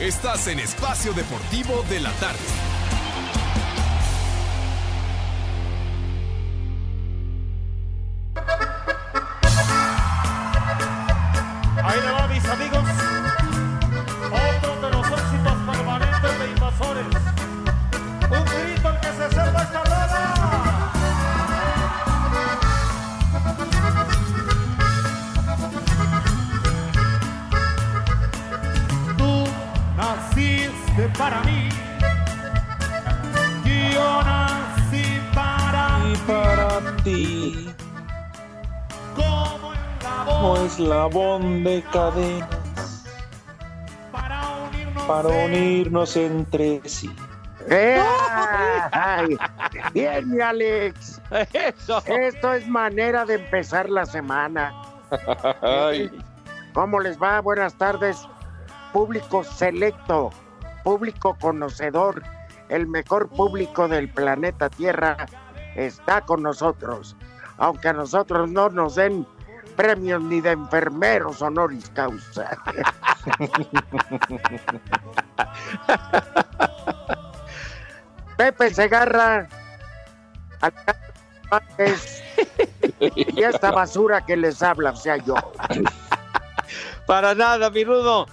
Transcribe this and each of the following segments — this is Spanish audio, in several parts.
Estás en Espacio Deportivo de la Tarde. Eslabón de cadenas, para unirnos. para en- unirnos entre sí. ¡Eh! Ay, bien, mi Alex. Eso. Esto es manera de empezar la semana. Ay, ¿Cómo les va? Buenas tardes. Público selecto, público conocedor, el mejor público del planeta Tierra está con nosotros. Aunque a nosotros no nos den premios ni de enfermeros honoris causa. Pepe Segarra, y esta basura que les habla, sea yo. Para nada, mi rudo.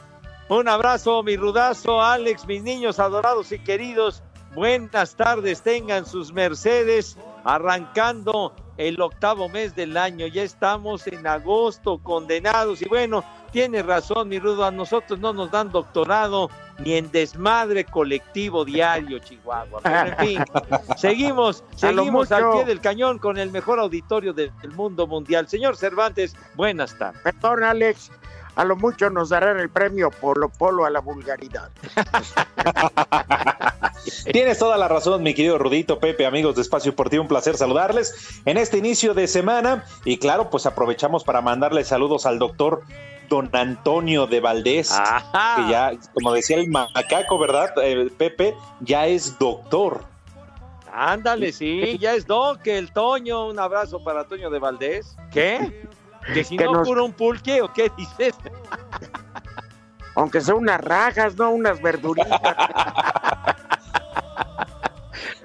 Un abrazo, mi rudazo, Alex, mis niños adorados y queridos. Buenas tardes, tengan sus mercedes, arrancando el octavo mes del año. Ya estamos en agosto, condenados. Y bueno, tiene razón, mi rudo, a nosotros no nos dan doctorado ni en desmadre colectivo diario, Chihuahua. Pero en fin, seguimos, seguimos al pie del cañón con el mejor auditorio del mundo mundial. Señor Cervantes, buenas tardes. Perdón, Alex, a lo mucho nos darán el premio Polo Polo a la vulgaridad. Tienes toda la razón, mi querido Rudito, Pepe, amigos de Espacio Deportivo, un placer saludarles en este inicio de semana. Y claro, pues aprovechamos para mandarle saludos al doctor don Antonio de Valdés, Ajá. que ya, como decía el macaco, ¿verdad, eh, Pepe? Ya es doctor. Ándale, sí, ya es Doc, el Toño. Un abrazo para Toño de Valdés. ¿Qué? ¿Que si Que no nos- cura un pulque o qué dices? Aunque sea unas rajas, no unas verduritas.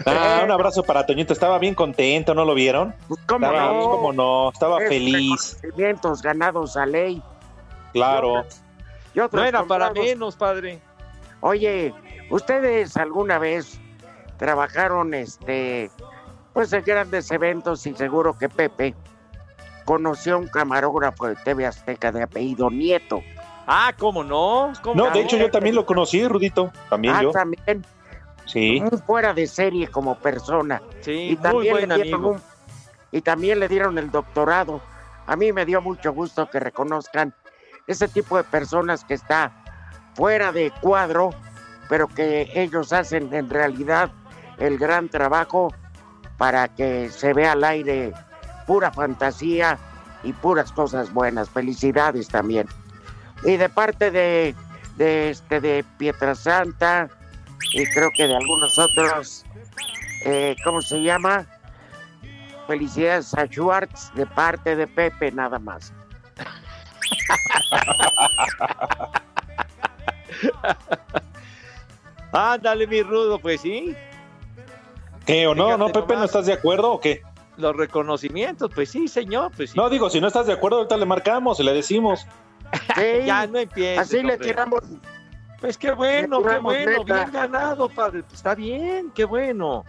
Ah, un abrazo para Toñito, estaba bien contento, ¿no lo vieron? Pues, ¿Cómo Estaba, no? cómo no, estaba Es feliz, reconocimientos ganados a ley. claro. Y otros No era para menos, padre. Oye, ¿ustedes alguna vez trabajaron este pues en grandes eventos y seguro que Pepe conoció a un camarógrafo de TV Azteca de apellido Nieto? Ah, ¿cómo no? ¿Cómo No, de hecho yo también lo conocí, Rudito, también ah, yo. también, Sí, muy fuera de serie como persona. Sí, y muy buen le dieron amigo. un- y también le dieron el doctorado. A mí me dio mucho gusto que reconozcan ese tipo de personas que está fuera de cuadro, pero que ellos hacen en realidad el gran trabajo para que se vea al aire pura fantasía y puras cosas buenas. Felicidades también. Y de parte de, de este de Pietrasanta y creo que de algunos otros eh, ¿cómo se llama? Felicidades a Schwartz de parte de Pepe, nada más. Ándale, mi rudo, pues sí. ¿qué o no? Fíjate ¿No, Pepe, no estás de acuerdo o qué? Los reconocimientos, pues sí, señor, pues sí. No, digo, si no estás de acuerdo, ahorita le marcamos y le decimos. Sí, ya no empieces. así le tiramos. Pues qué bueno, qué bueno, neta. bien ganado, padre. Pues está bien, qué bueno.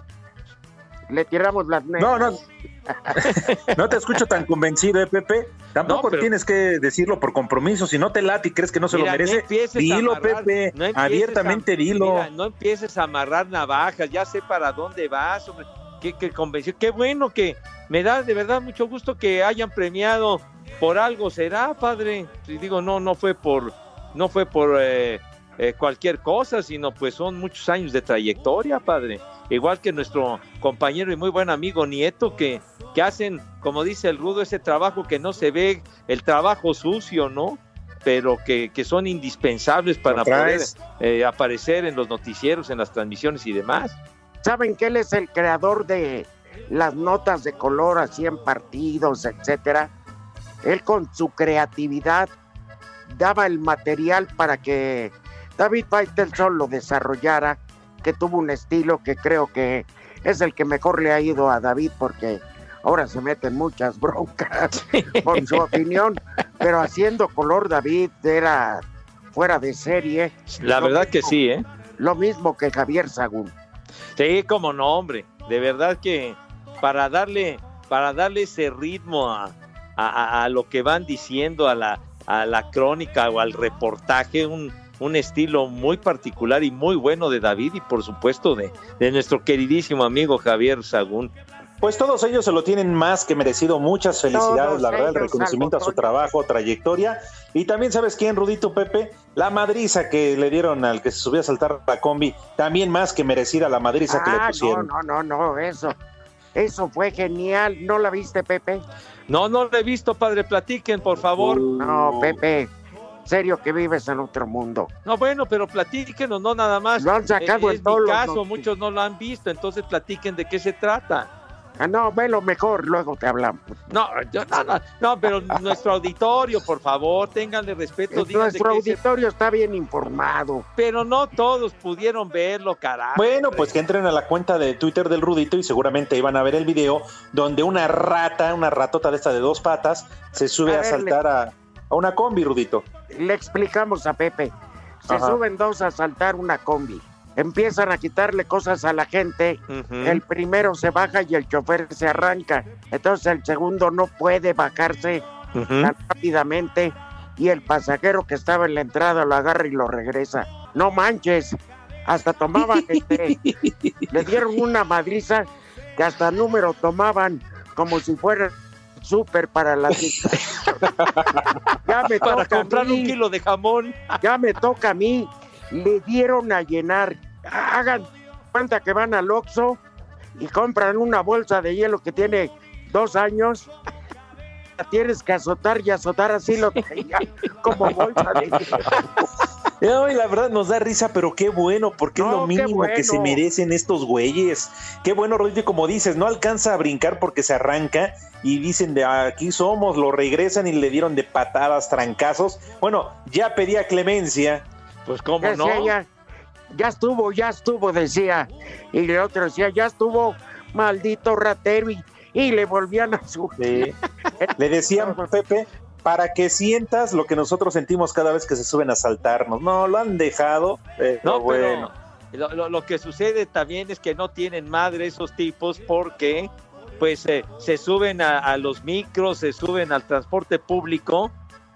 Le tiramos las netas. No, no. No te escucho tan convencido, ¿eh, Pepe? Tampoco No, pero- tienes que decirlo por compromiso. Si no te late y crees que no se Mira, lo merece, a dilo, amarrar, Pepe. no abiertamente a- dilo. Mira, no empieces a amarrar navajas, ya sé para dónde vas, hombre. Qué, qué convención, qué bueno que me da de verdad mucho gusto que hayan premiado por algo será, padre. Y digo, no, no fue por, no fue por eh, eh, cualquier cosa, sino pues son muchos años de trayectoria, padre. Igual que nuestro compañero y muy buen amigo Nieto, que, que hacen, como dice el Rudo, ese trabajo que no se ve, el trabajo sucio, ¿no? Pero que, que son indispensables para poder eh, aparecer en los noticieros, en las transmisiones y demás. ¿Saben que él es el creador de las notas de color así en partidos, etcétera? Él con su creatividad daba el material para que David Faitelson lo desarrollara, que tuvo un estilo que creo que es el que mejor le ha ido a David porque ahora se meten muchas broncas por su opinión, pero haciendo color David era fuera de serie. La verdad que sí, ¿eh? Lo mismo que Javier Sagún. Sí, como no, hombre. De verdad que para darle, para darle ese ritmo a, a- lo que van diciendo, a la, a la crónica o al reportaje, un, un estilo muy particular y muy bueno de David y por supuesto de, de nuestro queridísimo amigo Javier Sagún. Pues todos ellos se lo tienen más que merecido. Muchas felicidades, Todos la verdad, el reconocimiento a su trabajo, trayectoria. Y también, ¿sabes quién, Rudito Pepe? La madriza que le dieron al que se subió a saltar la combi. También más que merecida la madriza que le Ah, no, pusieron. no, no, no, eso. Eso fue genial. ¿No la viste, Pepe? No, no lo he visto, padre, platiquen, por favor. No, Pepe. Serio que vives en otro mundo. No, bueno, pero platíquenos, no nada más. Lo han sacado Eh, en es todos mi los caso, muchos no lo han visto, entonces platiquen de qué se trata. Ah, no, velo mejor, luego te hablamos. No, yo- no, no, no, pero nuestro auditorio, por favor, ténganle respeto, Nuestro se- auditorio está bien informado. pero no todos pudieron verlo, carajo. Bueno, pues que entren a la cuenta de Twitter del Rudito y seguramente iban a ver el video donde una rata, una ratota de esta de dos patas, se sube A a, ver, saltar a, a una combi, Rudito. Le explicamos a Pepe. Se Ajá. suben dos a saltar una combi. Empiezan a quitarle cosas a la gente. El primero se baja y el chofer se arranca. Entonces el segundo no puede bajarse tan rápidamente y el pasajero que estaba en la entrada lo agarra y lo regresa. No manches, hasta tomaban, este, le dieron una madriza que hasta número tomaban como si fuera súper para la Ya me Para toca a comprar un mí, kilo de jamón. ya me toca a mí. Le dieron a llenar. Hagan cuenta que van al Oxxo y compran una bolsa de hielo que tiene dos años. La tienes que azotar y azotar así lo traían como bolsa de hielo. No, y la verdad nos da risa, pero qué bueno, porque es lo mínimo que se merecen estos güeyes. Qué bueno, Rodrigo, como dices, no alcanza a brincar porque se arranca y dicen de aquí somos, lo regresan y le dieron de patadas, trancazos. Bueno, ya pedía clemencia. Pues cómo Decía no. ya, ya estuvo, ya estuvo, decía. Y el otro decía, ya estuvo, maldito ratero. Y, y le volvían a subir. Sí. Le decían, Pepe, para que sientas lo que nosotros sentimos cada vez que se suben a saltarnos. No, lo han dejado. pero No, bueno. pero lo, lo- lo que sucede también es que no tienen madre esos tipos porque pues eh, se suben a, a los micros, se suben al transporte público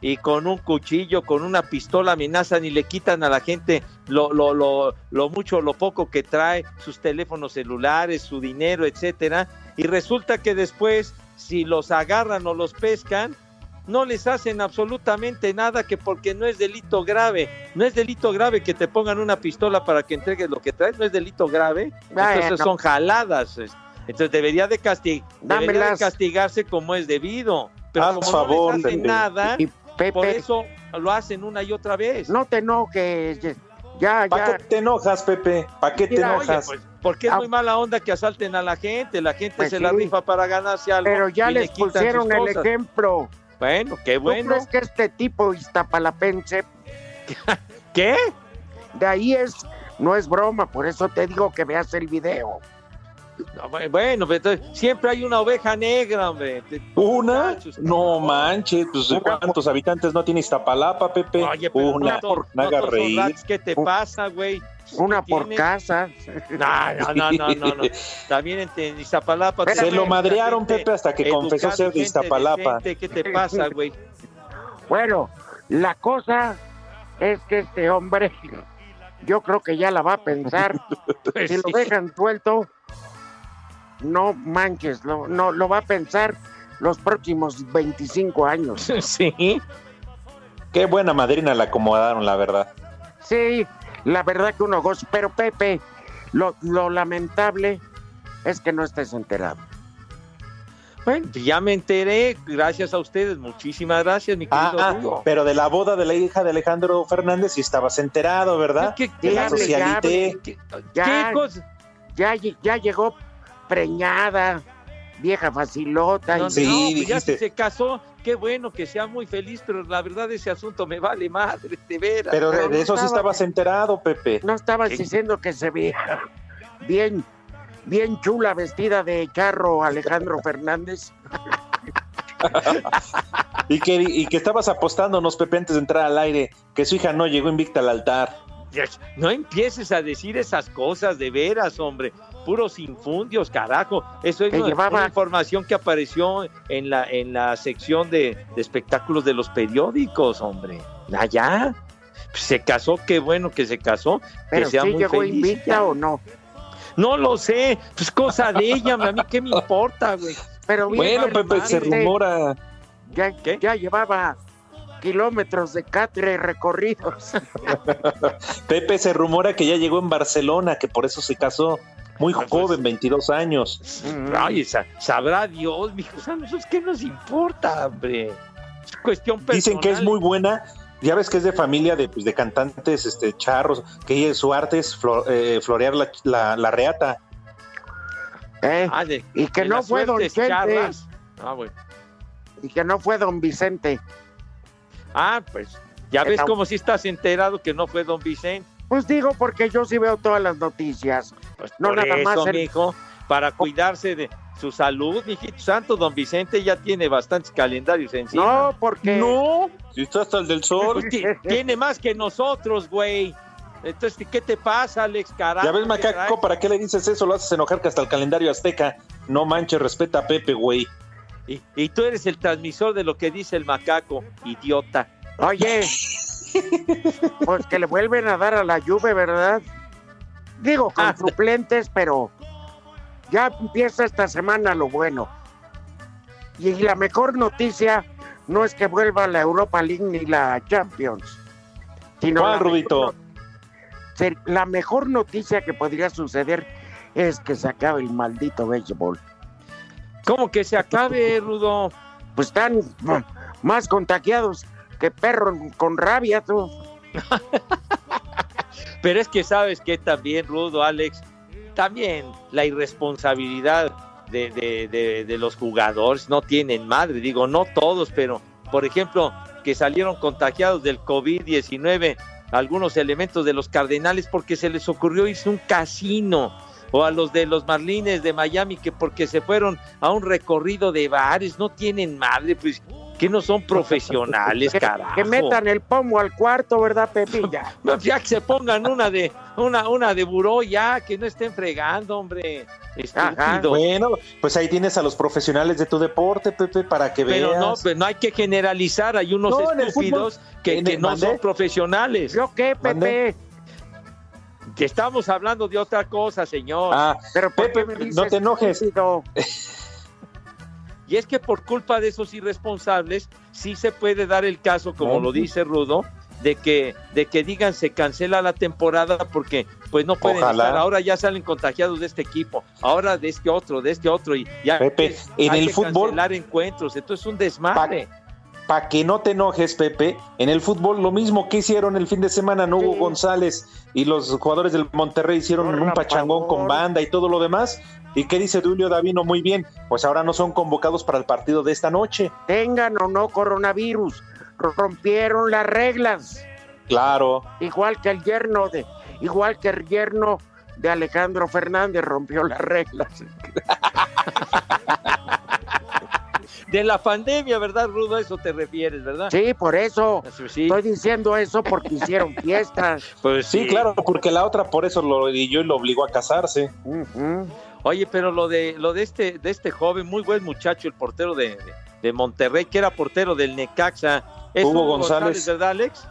y con un cuchillo, con una pistola amenazan y le quitan a la gente lo, lo, lo, lo mucho, lo poco que trae, sus teléfonos celulares, su dinero, etcétera. Y resulta que después, si los agarran o los pescan, no les hacen absolutamente nada que porque no es delito grave. No es delito grave que te pongan una pistola para que entregues lo que traes, no es delito grave. Entonces son jaladas. es- Entonces debería de, casti- debería de castigarse como es debido. Pero Haz como favor, no les hacen nada, Y por eso lo hacen una y otra vez. no te enojes. Ya, ¿Para ya. qué te enojas, Pepe? ¿Para qué te Oye, enojas? pues, porque es Ah. muy mala onda que asalten a la gente. La gente Pues se la rifa para ganarse algo. Pero ya le les pusieron el ejemplo. Bueno, qué ¿Tú bueno. crees que este tipo iztapalapense, ¿Qué? de ahí es, no es broma, por eso te digo que veas el video. No, bu- bueno, pero entonces, siempre hay una oveja negra, hombre. ¿Una? No manches, pues ¿cuántos habitantes no tiene Iztapalapa, Pepe? Oye, pero Una, rats, ¿Qué te pasa, güey? Una ¿Qué por tiene? casa. No, no, no, no, no. También en, Iztapalapa. Se lo madrearon, gente Pepe, hasta que confesó ser de Iztapalapa. ¿Qué te pasa, güey? Bueno, la cosa es que este hombre, yo creo que ya la va a pensar. Pues si lo dejan suelto, no manches, lo, no, lo va a pensar los próximos 25 años. Sí. Qué buena madrina la acomodaron, la verdad. Sí, la verdad que uno goza, pero Pepe, lo, lo lamentable es que no estés enterado. Bueno, ya me enteré, gracias a ustedes, muchísimas gracias, mi querido Ah, pero de la boda de la hija de Alejandro Fernández sí estabas enterado, ¿verdad? ¿Qué, De la socialité. qué- Ya. qué cosa? Ya, ya llegó preñada. vieja facilota. No, y- Sí, no, ya dijiste. si se casó, qué bueno que sea muy feliz, pero la verdad ese asunto me vale madre, de veras. Pero de, no eso sí estaba- estabas enterado, Pepe. No estabas ¿Qué? diciendo que se veía bien, bien chula vestida de charro Alejandro Fernández. Y que, y que estabas apostándonos, Pepe, antes de entrar al aire, que su hija no llegó invicta al altar. No empieces a decir esas cosas de veras, hombre. Puros infundios, carajo. Eso es una, información que apareció en la, en la sección de, de espectáculos de los periódicos, hombre. Allá. Se casó, qué bueno que se casó. Pero que sea sí muy llegó feliz, invicta ya. o no. No lo sé, pues cosa de ella, a mí qué me importa, güey. Pero Bueno, Pepe, se rumora. Ya, ¿Qué? ya llevaba kilómetros de catre recorridos. Pepe se rumora que ya llegó en Barcelona, que por eso se casó. Muy Ah, pues. joven, 22 años. Ay, sa- sabrá Dios, mijo, a nosotros qué nos importa, hombre. Es cuestión personal. Dicen que es muy buena. Ya ves que es de familia de, pues, de cantantes este, charros, que ella, su arte es flo- eh, florear la, la- la reata. ¿eh? Ah, de- Y que no fue don charras. Ah, bueno. Y que no fue don Vicente. Ah, pues ya ves no- como si estás enterado que no fue don Vicente. Pues digo porque yo sí veo todas las noticias. Pues No, por nada eso, más el- mijo, para cuidarse de su salud, mijito santo, don Vicente ya tiene bastantes calendarios encima. No, porque No, Si está hasta el del sol. pues, ti- tiene más que nosotros, güey. Entonces, ¿qué te pasa, Alex? Carajo, Ya ves, ¿qué Macaco? ¿para qué le dices eso? Lo haces enojar que hasta el calendario azteca. No manches, respeta a Pepe, güey. Y, y tú eres el transmisor de lo que dice el macaco, idiota. Oye, pues que le vuelven a dar a la Juve, ¿verdad? Digo, con Ah. suplentes, pero ya empieza esta semana lo bueno. Y la mejor noticia no es que vuelva la Europa League ni la Champions. Sino ¿Cuál, la mejor ser- La mejor noticia que podría suceder es que se acabe el maldito béisbol. ¿Cómo que se acabe, Rudo? Pues están más contagiados que perro con rabia, tú. Pero es que sabes que también, Rudo, Alex, también la irresponsabilidad de, de- de- de los jugadores no tienen madre. Digo, no todos, pero por ejemplo, que salieron contagiados del COVID-19 algunos elementos de los Cardenales porque se les ocurrió irse a un casino. O a los de los Marlines de Miami que porque se fueron a un recorrido de bares, no tienen madre, pues que no son profesionales, carajo. que metan el pomo al cuarto, ¿verdad, Pepilla? Ya que se pongan una de una una de buró ya, que no estén fregando, hombre. Ajá. Estúpido. Bueno, pues ahí tienes a los profesionales de tu deporte, Pepe, para que Pero veas. no, pues no hay que generalizar, hay unos No, estúpidos que, en que el- no ¿Mandé? son profesionales. ¿Yo qué, Pepe? ¿Mande? Que estamos hablando de otra cosa, señor. Ah, Pero ¿por Pepe, me dices no te enojes. Y es que por culpa de esos irresponsables, sí se puede dar el caso, como lo dice Rudo, de que, de que digan se cancela la temporada porque pues no pueden Ojalá. estar. Ahora ya salen contagiados de este equipo, ahora de este otro, de este otro, y ya Pepe, en hay el que fútbol- cancelar encuentros, entonces es un desmadre. Para que no te enojes, Pepe, en el fútbol lo mismo que hicieron el fin de semana, no hubo Sí. González y los jugadores del Monterrey hicieron Por un pachangón con banda y todo lo demás. ¿Y qué dice Julio Davino? Muy bien, pues ahora no son convocados para el partido de esta noche. Tengan o no coronavirus, rompieron las reglas. Claro, Igual que el yerno de, igual que el yerno de Alejandro Fernández rompió las reglas. De la pandemia, ¿verdad, Rudo? A eso te refieres, ¿verdad? Sí, por eso. Sí, Estoy diciendo eso porque hicieron fiestas. pues sí, claro, porque la otra por eso lo yo y lo obligó a casarse. Oye, pero lo de lo de este de este joven, muy buen muchacho, el portero de, de- de Monterrey, que era portero del Necaxa, es Hugo González. ¿verdad, Alex?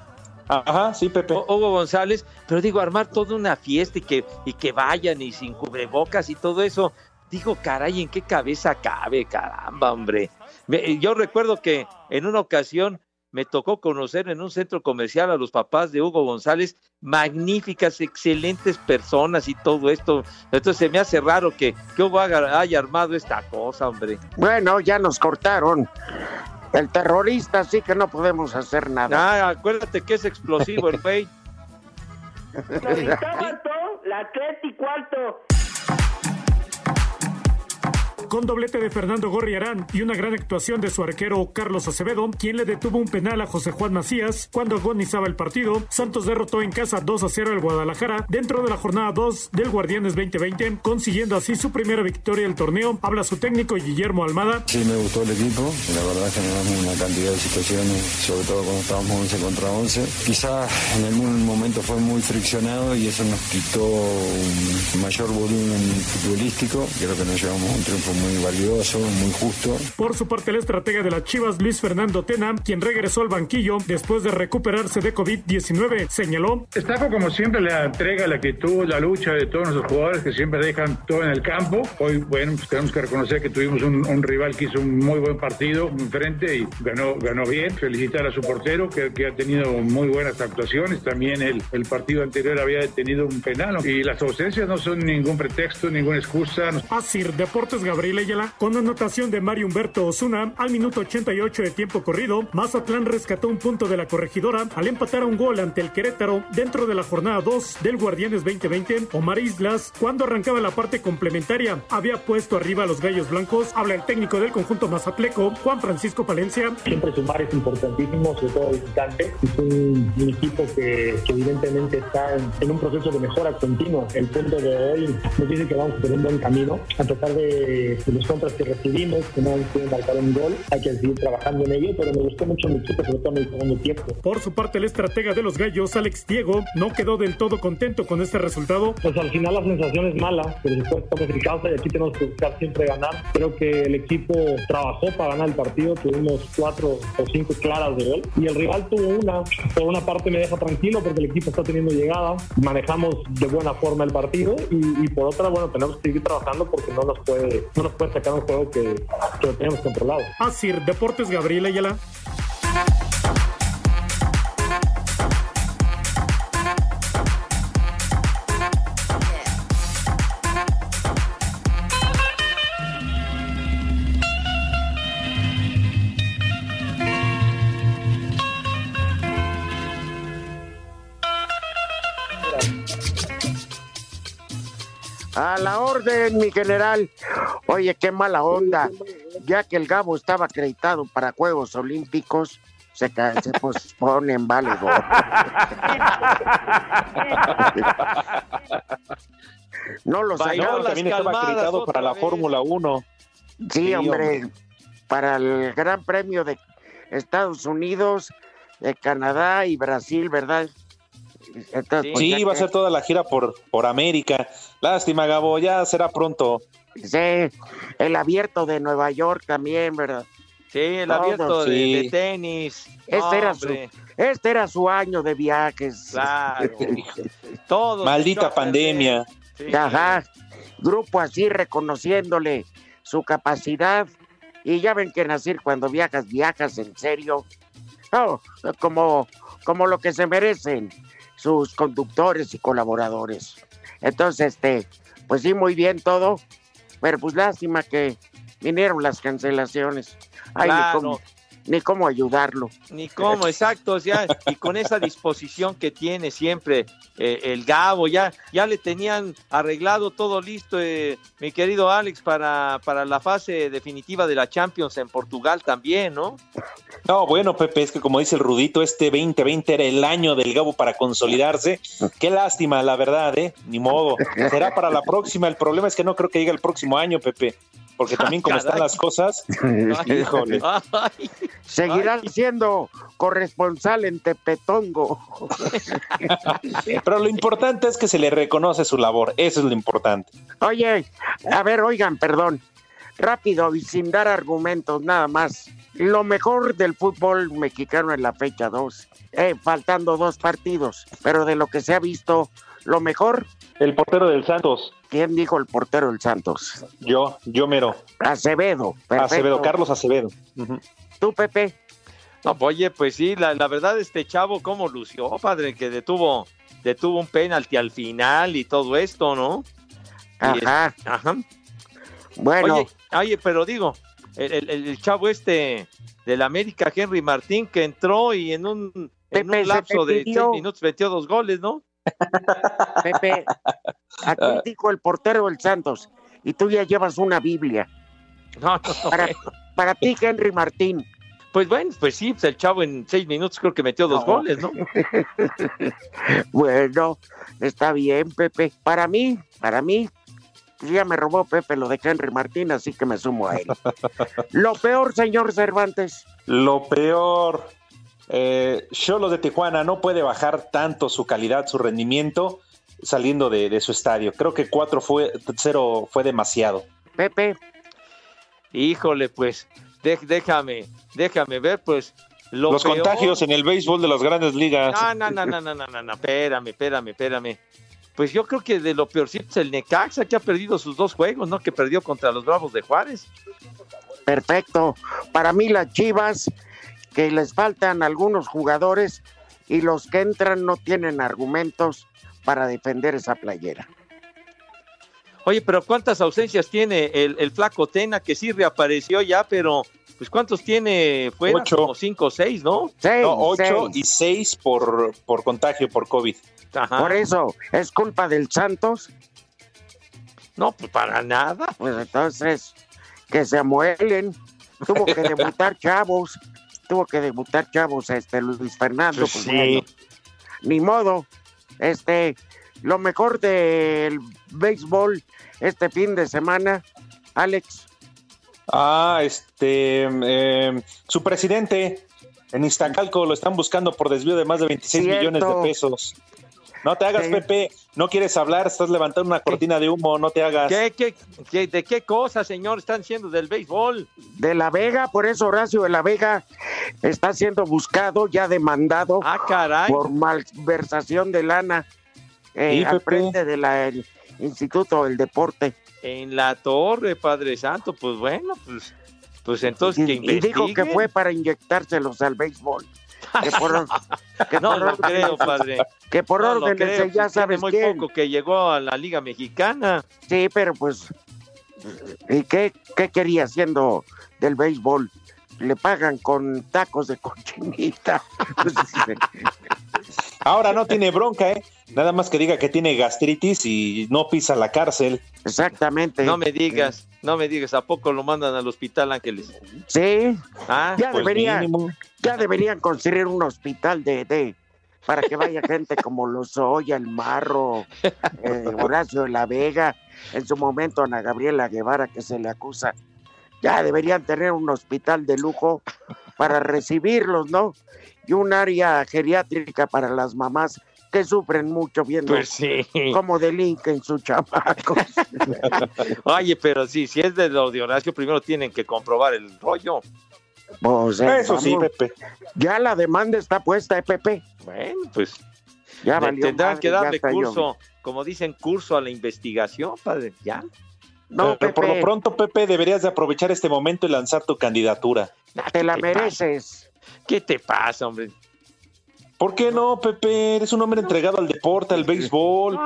Ajá, sí, Pepe. O- Hugo González, pero digo, armar toda una fiesta y que, y que vayan y sin cubrebocas y todo eso, digo, caray, ¿en qué cabeza cabe? Caramba, hombre. Me- yo recuerdo que en una ocasión me tocó conocer en un centro comercial a los papás de Hugo González, magníficas, excelentes personas y todo esto. Entonces se me hace raro que, que Hugo haga- haya armado esta cosa, hombre. Bueno, ya nos cortaron. El terrorista sí que no podemos hacer nada. Ah, acuérdate que es explosivo el güey. Cristóbal, la Atleti cuarto. Con doblete de Fernando Gorriarán y una gran actuación de su arquero Carlos Acevedo, quien le detuvo un penal a José Juan Macías cuando agonizaba el partido. Santos derrotó en casa 2 a 0 al Guadalajara dentro de la jornada 2 del Guardianes 2020, consiguiendo así su primera victoria del torneo. Habla su técnico Guillermo Almada. Sí, me gustó el equipo. La verdad generamos una cantidad de situaciones, sobre todo cuando estábamos 11 contra 11. Quizás en algún momento fue muy friccionado y eso nos quitó un mayor volumen futbolístico. Creo que nos llevamos un triunfo muy valioso, muy justo. Por su parte, el estratega de las Chivas, Luis Fernando Tena, quien regresó al banquillo después de recuperarse de COVID-19, señaló. Destaco como siempre la entrega, la actitud, la lucha de todos nuestros jugadores que siempre dejan todo en el campo. Hoy, bueno, pues tenemos que reconocer que tuvimos un, un rival que hizo un muy buen partido enfrente y ganó, ganó bien. Felicitar a su portero que, que ha tenido muy buenas actuaciones. También el, el partido anterior había tenido un penal y las ausencias no son ningún pretexto, ninguna excusa. Asir Deportes Gabriel Ayala con anotación de Mario Humberto Osuna al minuto 88 de tiempo corrido. Mazatlán rescató un punto de la corregidora al empatar un gol ante el Querétaro dentro de la jornada 2 del Guardianes 2020. Omar Islas, cuando arrancaba la parte complementaria, había puesto arriba a los gallos blancos. Habla el técnico del conjunto mazatleco, Juan Francisco Palencia. Siempre sumar es importantísimo, sobre todo visitante. Es un, un equipo que, que, evidentemente está en, en, un proceso de mejora continua. El punto de hoy nos dice que vamos por un buen camino, a pesar de, de los contras que recibimos, que no han podido marcar un gol. Hay que seguir trabajando en ello, pero me gustó mucho mi equipo, sobre todo en el segundo tiempo. Por su parte, el estratega de los gallos, Alex Diego, no quedó del todo contento con este resultado. Pues al final la sensación es mala, pero después estamos en casa y aquí tenemos que buscar siempre ganar. Creo que el equipo trabajó para ganar el partido, tuvimos cuatro o cinco claras de gol y el rival tuvo una. Por una parte me deja tranquilo porque el equipo está teniendo llegada, manejamos de buena forma el partido y, y por otra, bueno, tenemos que seguir trabajando porque no nos puede, no nos puede sacar un juego que, que lo tenemos controlado. Así, Deportes Gabriel Ayala. A la orden, mi general. Oye, qué mala onda. Ya que el Gabo estaba acreditado para Juegos Olímpicos, se, se pospone en válido. no lo no, también estaba acreditado para la. Fórmula 1. Sí, Sí, hombre, hombre. para el Gran Premio de Estados Unidos, de Canadá y Brasil, ¿verdad? Entonces, pues, Sí, va a ser toda la gira por, por América. Lástima, Gabo, ya será pronto. Sí, el abierto de Nueva York también, ¿verdad? Sí, el abierto de, sí. de tenis. Este era su- Este era su año de viajes. Claro. Todo. Maldita pandemia. Ajá. Grupo así reconociéndole su capacidad. Y ya ven que Nacir, cuando viajas, viajas en serio. Oh, como, como lo que se merecen sus conductores y colaboradores. Entonces, este, pues sí, muy bien todo. Pero pues lástima que vinieron las cancelaciones. Ay, Claro. Ni, cómo, ayudarlo. Ni cómo, exacto, ya, y con esa disposición que tiene siempre eh, el Gabo, ya, ya le tenían arreglado todo listo, eh, mi querido Alex, para, para la fase definitiva de la Champions en Portugal también, ¿no? No, bueno, Pepe, es que como dice el Rudito, este 2020 era el año del Gabo para consolidarse. Qué lástima, la verdad, ¿eh? Ni modo. Será para la próxima. El problema es que no creo que llegue el próximo año, Pepe. Porque también como están Caray. las cosas, híjole. Seguirán siendo corresponsal en Tepetongo. Pero lo importante es que se le reconoce su labor. Eso es lo importante. Oye, a ver, oigan, perdón. Rápido y sin dar argumentos, nada más. Lo mejor del fútbol mexicano en la fecha 2, eh, faltando dos partidos, pero de lo que se ha visto, lo mejor, El portero del Santos, ¿quién dijo el portero del Santos? yo, yo mero. Acevedo. perfecto. Acevedo, Carlos Acevedo. ¿Tú, Pepe? No, pues, oye, pues sí, la, la verdad, este chavo, cómo lució, padre, que detuvo, detuvo un penalti al final y todo esto, ¿no? Es- Ajá. Ajá. Bueno, Oye, oye, pero digo, el, el- el chavo este del América, Henry Martín, que entró y en un, en Pepe, un lapso de pidió. seis minutos metió dos goles, ¿no? Pepe, aquí dijo el portero del Santos, y tú ya llevas una Biblia. No, no, Para, para ti, Henry Martín. Pues bueno, pues sí, pues el chavo en seis minutos creo que metió dos No. goles, ¿no? Bueno, está bien, Pepe. Para mí, para mí, pues ya me robó Pepe lo de Henry Martín, así que me sumo a él. Lo peor, señor Cervantes. Lo peor, eh, Cholos de Tijuana no puede bajar tanto su calidad, su rendimiento saliendo de, de su estadio. Creo que 4 fue 0 fue demasiado. Pepe, Híjole, pues, dé- déjame, déjame ver, pues. Lo Los peor- contagios en el béisbol de las grandes ligas. No, no, no, no, no, no, no, no, espérame, espérame, espérame. Pues yo creo que de lo peorcito es el Necaxa que ha perdido sus dos juegos, ¿no? Que perdió contra los Bravos de Juárez. perfecto. Para mí, las chivas, que les faltan algunos jugadores y los que entran no tienen argumentos para defender esa playera. Oye, pero ¿cuántas ausencias tiene el, el flaco Tena que sí reapareció ya, pero pues ¿cuántos tiene fuera? Ocho. Como cinco o seis, ¿no? Seis, No, 8 seis. y 6 por, por contagio por COVID. Ajá. Por eso, ¿es culpa del Santos? No, pues para nada. Pues entonces, que se amuelen. Tuvo que debutar chavos. Tuvo que debutar chavos, este Luis Fernando. Pues pues sí. bueno, ni modo. Este, lo mejor del béisbol este fin de semana, Alex. Ah, este, eh, su presidente en Iztacalco lo están buscando por desvío de más de 26 Cierto. millones de pesos. No te hagas, Sí. Pepe, no quieres hablar, estás levantando una cortina de humo, no te hagas. ¿Qué, qué, qué- de qué cosa, señor, están siendo del béisbol? De la Vega, por eso Horacio de la Vega está siendo buscado, ya demandado Ah, caray. por malversación de lana eh, Sí, al frente del Instituto del Deporte. En la torre, Padre Santo, pues bueno, pues, pues entonces Y, que y dijo que fue para inyectárselos al béisbol. Que por, que No por lo órdenes- creo, padre. que por No lo órdenes creo, ya pues, sabes muy quién. poco que llegó a la Liga Mexicana. Sí, pero pues, ¿y qué, qué quería haciendo del béisbol? Le pagan con tacos de cochinita. Ahora no tiene bronca, ¿eh? Nada más que diga que tiene gastritis y no pisa la cárcel. Exactamente. No me digas, no me digas, ¿a poco lo mandan al hospital Ángeles? Sí, Ah, ya Pues deberían, mínimo. ya deberían construir un hospital de, de para que vaya gente como Lozoya, el Marro, eh, Horacio de la Vega, en su momento Ana Gabriela Guevara que se le acusa. Ya deberían tener un hospital de lujo para recibirlos, ¿no? Y un área geriátrica para las mamás que sufren mucho viendo pues sí. cómo delinquen sus chamacos. Oye, pero sí, si es de lo de Horacio, primero tienen que comprobar el rollo. Pues, eh, Eso sí, Pepe. ya la demanda está puesta, ¿eh, Pepe? Bueno, pues Ya valió tendrán madre, que darle curso, como dicen, curso a la investigación, padre. Ya. No, Pero por lo pronto, Pepe, deberías de aprovechar este momento y lanzar tu candidatura. Ah, Te ¿qué la mereces. ¿Qué te pasa, hombre? ¿Por qué no, Pepe? Eres un hombre entregado al deporte, al béisbol.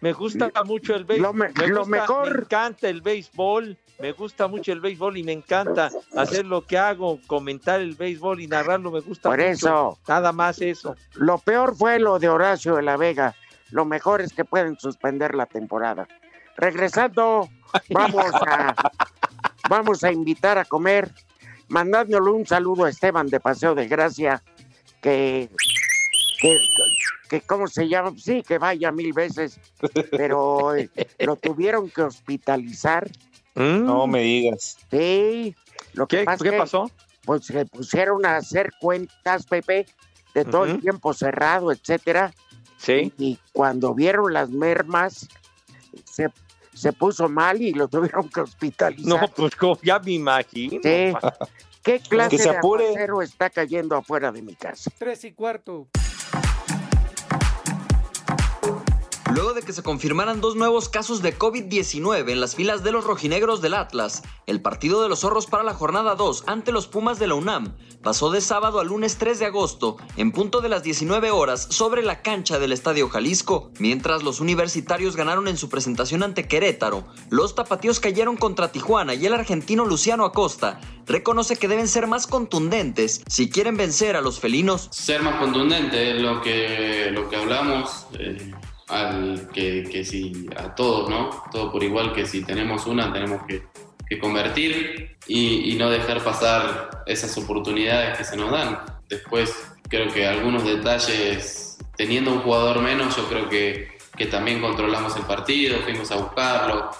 Me gusta mucho el béisbol. Lo me- me lo mejor- Me encanta el béisbol. Me gusta mucho el béisbol y me encanta hacer lo que hago, comentar el béisbol y narrarlo. Me gusta Por mucho. eso. Nada más eso. Lo peor fue lo de Horacio de la Vega. Lo mejor es que pueden suspender la temporada. Regresando, vamos a, vamos a invitar a comer, mandándole un saludo a Esteban de Paseo de Gracia, que, que, que ¿cómo se llama? Sí, que vaya mil veces, pero eh, lo tuvieron que hospitalizar. ¿Mm? No me digas. Sí, lo que ¿Qué, pasa qué es que, pasó? pues se pusieron a hacer cuentas, Pepe, de todo el tiempo cerrado, etcétera. Sí. Y cuando vieron las mermas, se, se puso mal y lo tuvieron que hospitalizar. No, pues ya me imagino. Sí. ¿Qué clase Que se de apure. aguacero está cayendo afuera de mi casa? Tres y cuarto. Luego de que se confirmaran dos nuevos casos de COVID-19 en las filas de los rojinegros del Atlas, el partido de los zorros para la jornada 2 ante los Pumas de la UNAM pasó de sábado a lunes 3 de agosto en punto de las 19 horas sobre la cancha del Estadio Jalisco. Mientras los universitarios ganaron en su presentación ante Querétaro, los tapatíos cayeron contra Tijuana y el argentino Luciano Acosta reconoce que deben ser más contundentes si quieren vencer a los felinos. ser más contundente es lo que, lo que hablamos, eh, al que, que si a todos, ¿no? Todo por igual que si tenemos una tenemos que, convertir y, y no dejar pasar esas oportunidades que se nos dan. Después creo que algunos detalles, teniendo un jugador menos, yo creo que, que también controlamos el partido, fuimos a buscarlo.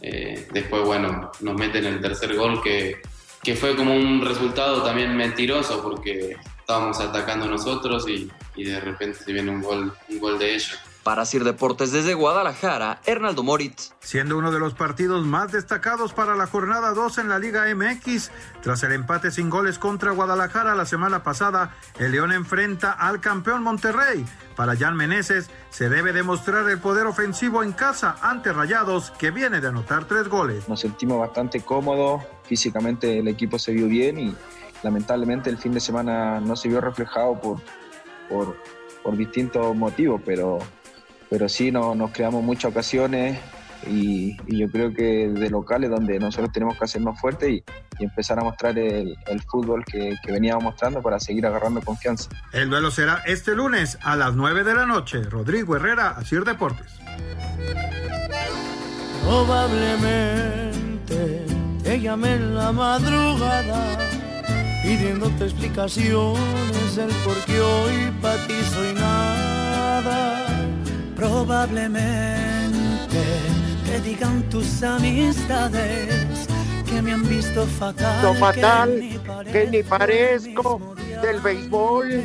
Eh, después, bueno, nos meten el tercer gol que, que fue como un resultado también mentiroso porque estábamos atacando nosotros y, y de repente se viene un gol, un gol de ellos. Para Sir Deportes desde Guadalajara, Hernaldo Moritz. Siendo uno de los partidos más destacados para la jornada 2 en la Liga MX, tras el empate sin goles contra Guadalajara la semana pasada, el León enfrenta al campeón Monterrey. Para Jan Meneses, se debe demostrar el poder ofensivo en casa ante Rayados, que viene de anotar tres goles. Nos sentimos bastante cómodos, físicamente el equipo se vio bien y lamentablemente el fin de semana no se vio reflejado por, por, por distintos motivos, pero pero sí no, nos creamos muchas ocasiones y, y, yo creo que de locales donde nosotros tenemos que hacernos fuertes y, y, empezar a mostrar el, el fútbol que, que, veníamos mostrando para seguir agarrando confianza. El duelo será este lunes a las 9 de la noche. Rodrigo Herrera, Asir Deportes. Probablemente te llamé en la madrugada pidiéndote explicaciones del por qué hoy para ti soy nada Probablemente te digan tus amistades que me han visto fatal. No fatal, que ni, que ni parezco del béisbol.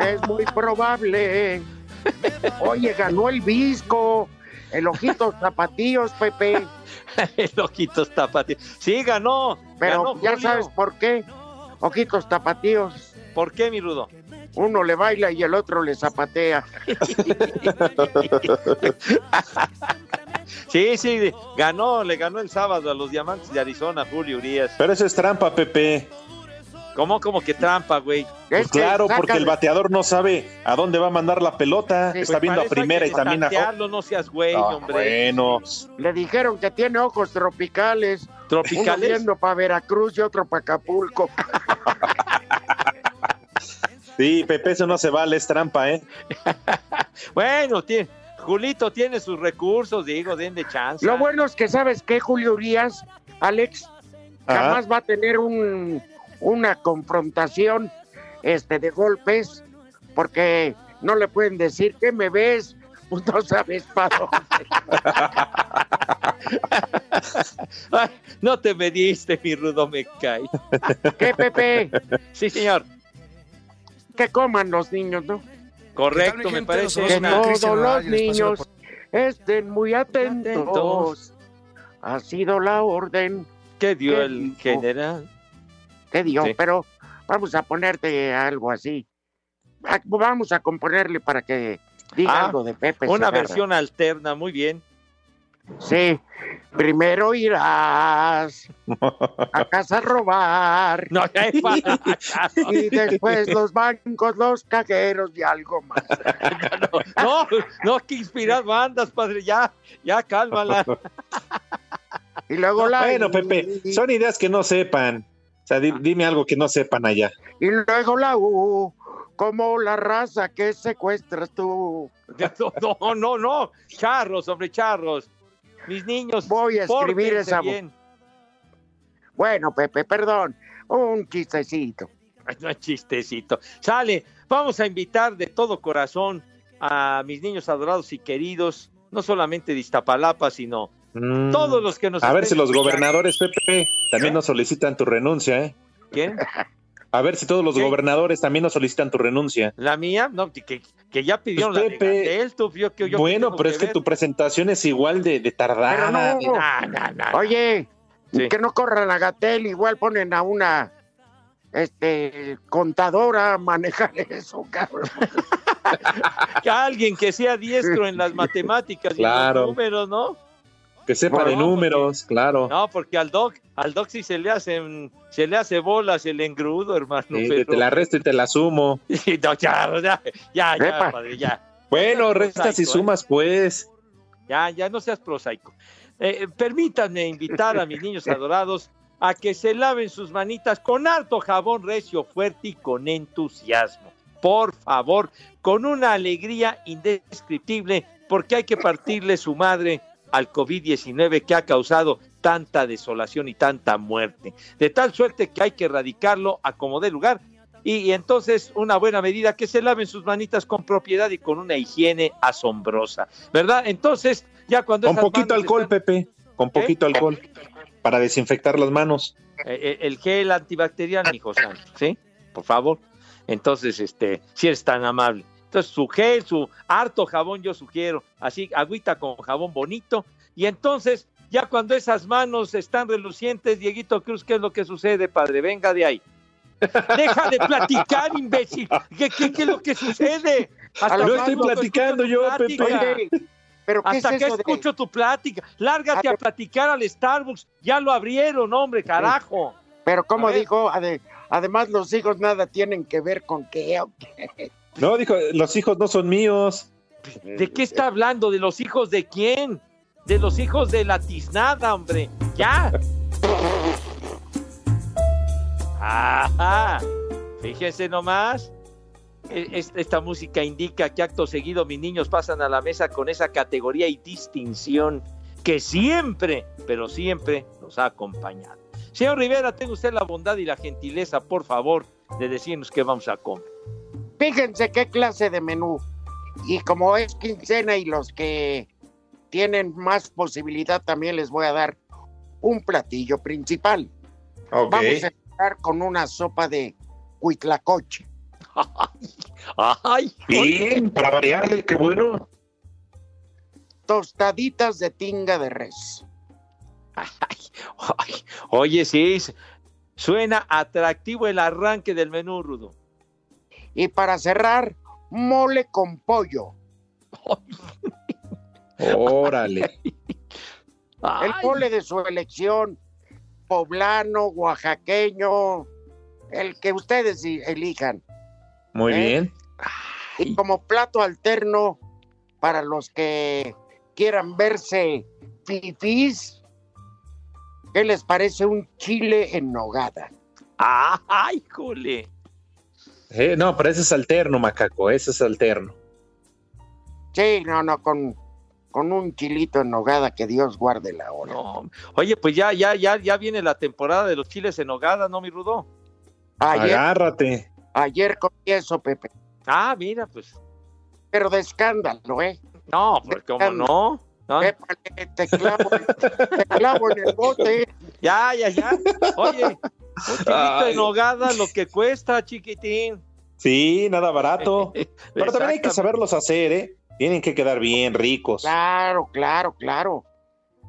es muy probable. Oye, ganó el Visco. El Ojitos Tapatíos, Pepe. el Ojitos Tapatíos. Sí, ganó. Pero ganó, ya Julio. sabes por qué. Ojitos Tapatíos. ¿Por qué, mi rudo? Uno le baila y el otro le zapatea. sí, sí, ganó, le ganó el sábado a los Diamantes de Arizona, Julio Urias. Pero eso es trampa, Pepe. ¿Cómo, cómo que trampa, güey? Pues claro, porque el bateador no sabe a dónde va a mandar la pelota. Sí, Está pues viendo a primera y también a No seas güey, Ah, hombre. Bueno, Le dijeron que tiene ojos tropicales. ¿Tropicales? Uno viendo para Veracruz y otro para Acapulco. sí, Pepe, eso no se vale, es trampa, ¿eh? bueno, tiene, Julito tiene sus recursos, digo, denle chance. Lo bueno es que, ¿sabes qué, Julio Urias? Alex, Ajá. jamás va a tener un, una confrontación este, de golpes, porque no le pueden decir que me ves, pues no sabes para dónde. Ay, no te mediste, mi rudo, me cae. ¿Qué, Pepe? Sí, señor. Que coman los niños, ¿no? Correcto, me parece. Que una- todos los niños estén muy atentos. Atentos. Ha sido la orden ¿Qué dio ¿Qué el dijo? general? que dio, Sí. pero vamos a ponerte algo así. Vamos a componerle para que diga Ah, algo de Pepe. Una Segarra. versión alterna, muy bien. Sí, primero irás a casa a robar No, ya es para- y después los bancos, los cajeros y algo más. No, no, que inspirar bandas, padre, ya, ya cálmala. Y luego la Bueno, Pepe, son ideas que no sepan. O sea, di- dime algo que no sepan allá. y luego la U, como la raza que secuestras tú. No, no, no, no, charros, hombre, charros. Mis niños, Voy a escribir esa- bien. Bueno, Pepe, perdón, un chistecito. Es chistecito. Sale, vamos a invitar de todo corazón a mis niños adorados y queridos, no solamente de Iztapalapa, sino Mm. todos los que nos A ver si los gobernadores, Pepe, también nos solicitan tu renuncia, ¿eh? ¿Quién? A ver si todos los ¿Qué? gobernadores también nos solicitan tu renuncia. ¿La mía? No, que, que ya pidieron Pues, la Pepe, de Gatel, tú, yo, bueno, pero es que ver. tu presentación es igual de, de tardada. Pero no. de-. Oye, Sí. que no corran a Gatel, igual ponen a una este contadora a manejar eso, cabrón. Que alguien que sea diestro en las matemáticas y Claro. los números, ¿no? Que sepa de No, números, claro. No, porque al doc, al doc sí se le hacen, se le hace bolas el engrudo, hermano. Sí, pero- te la resto y te la sumo. No, ya, ya, ya, ya, padre, ya. Bueno, restas y ¿eh? sumas, pues. Ya, ya no seas prosaico. Eh, permítanme invitar a mis niños adorados a que se laven sus manitas con harto jabón recio, fuerte y con entusiasmo. Por favor, con una alegría indescriptible, porque hay que partirle su madre al COVID-19 que ha causado tanta desolación y tanta muerte. De tal suerte que hay que erradicarlo a como dé lugar. Y, entonces una buena medida que se laven sus manitas con propiedad y con una higiene asombrosa, ¿verdad? Entonces, ya cuando... Con poquito alcohol, Pepe, con poquito alcohol, para desinfectar las manos. Eh, eh, el gel antibacterial, hijo santo, ¿sí? Por favor. Entonces, este, si eres tan amable. Entonces, su gel, su harto jabón, yo sugiero, así, agüita con jabón bonito. Y entonces, ya cuando esas manos están relucientes, Dieguito Cruz, ¿qué es lo que sucede, padre? Venga de ahí. Deja de platicar, imbécil. ¿Qué, es lo que sucede? Hasta no estoy platicando yo, Pepe. ¿Pero Hasta que escucho tu plática. Lárgate a, platicar al Starbucks. Ya lo abrieron, hombre, carajo. Pero como dijo, además los hijos nada tienen que ver con qué. No, dijo, los hijos no son míos. ¿De qué está hablando? ¿De los hijos de quién? De los hijos de la tiznada, hombre. Ya. Ajá. Fíjense nomás. E, esta música indica que acto seguido mis niños pasan a la mesa con esa categoría y distinción que siempre, pero siempre nos ha acompañado. Señor Rivera, tenga usted la bondad y la gentileza, por favor, de decirnos qué vamos a comer. Fíjense qué clase de menú. Y como es quincena y los que tienen más posibilidad también les voy a dar un platillo principal. Vamos a con una sopa de huitlacoche. Ay, bien, para variarle, qué bueno. Tostaditas de tinga de res. oye, sí, suena atractivo el arranque del menú, Rudo. Y para cerrar, mole con pollo. Órale. El mole de su elección, poblano, oaxaqueño, el que ustedes elijan. Muy ¿Eh? bien. Y como plato alterno para los que quieran verse fifís, ¿qué les parece un chile en nogada? ¡Ay, jole! Eh, no, pero ese es alterno, macaco, ese es alterno. Sí, no, no, con con un chilito en nogada, que Dios guarde la hora. Oye, pues ya, ya, ya, ya viene la temporada de los chiles en nogada, ¿no, mi Rudo? Ayer, Agárrate. Ayer comí eso, Pepe. Ah, mira, pues. Pero de escándalo, ¿eh? No, pues cómo no. ¿No? te, clavo, te clavo en el bote. Ya, ya, ya. Oye, un chilito en nogada, lo que cuesta, chiquitín. Sí, nada barato. Pero también hay que saberlos hacer, ¿eh? Tienen que quedar bien ricos. Claro, claro, claro.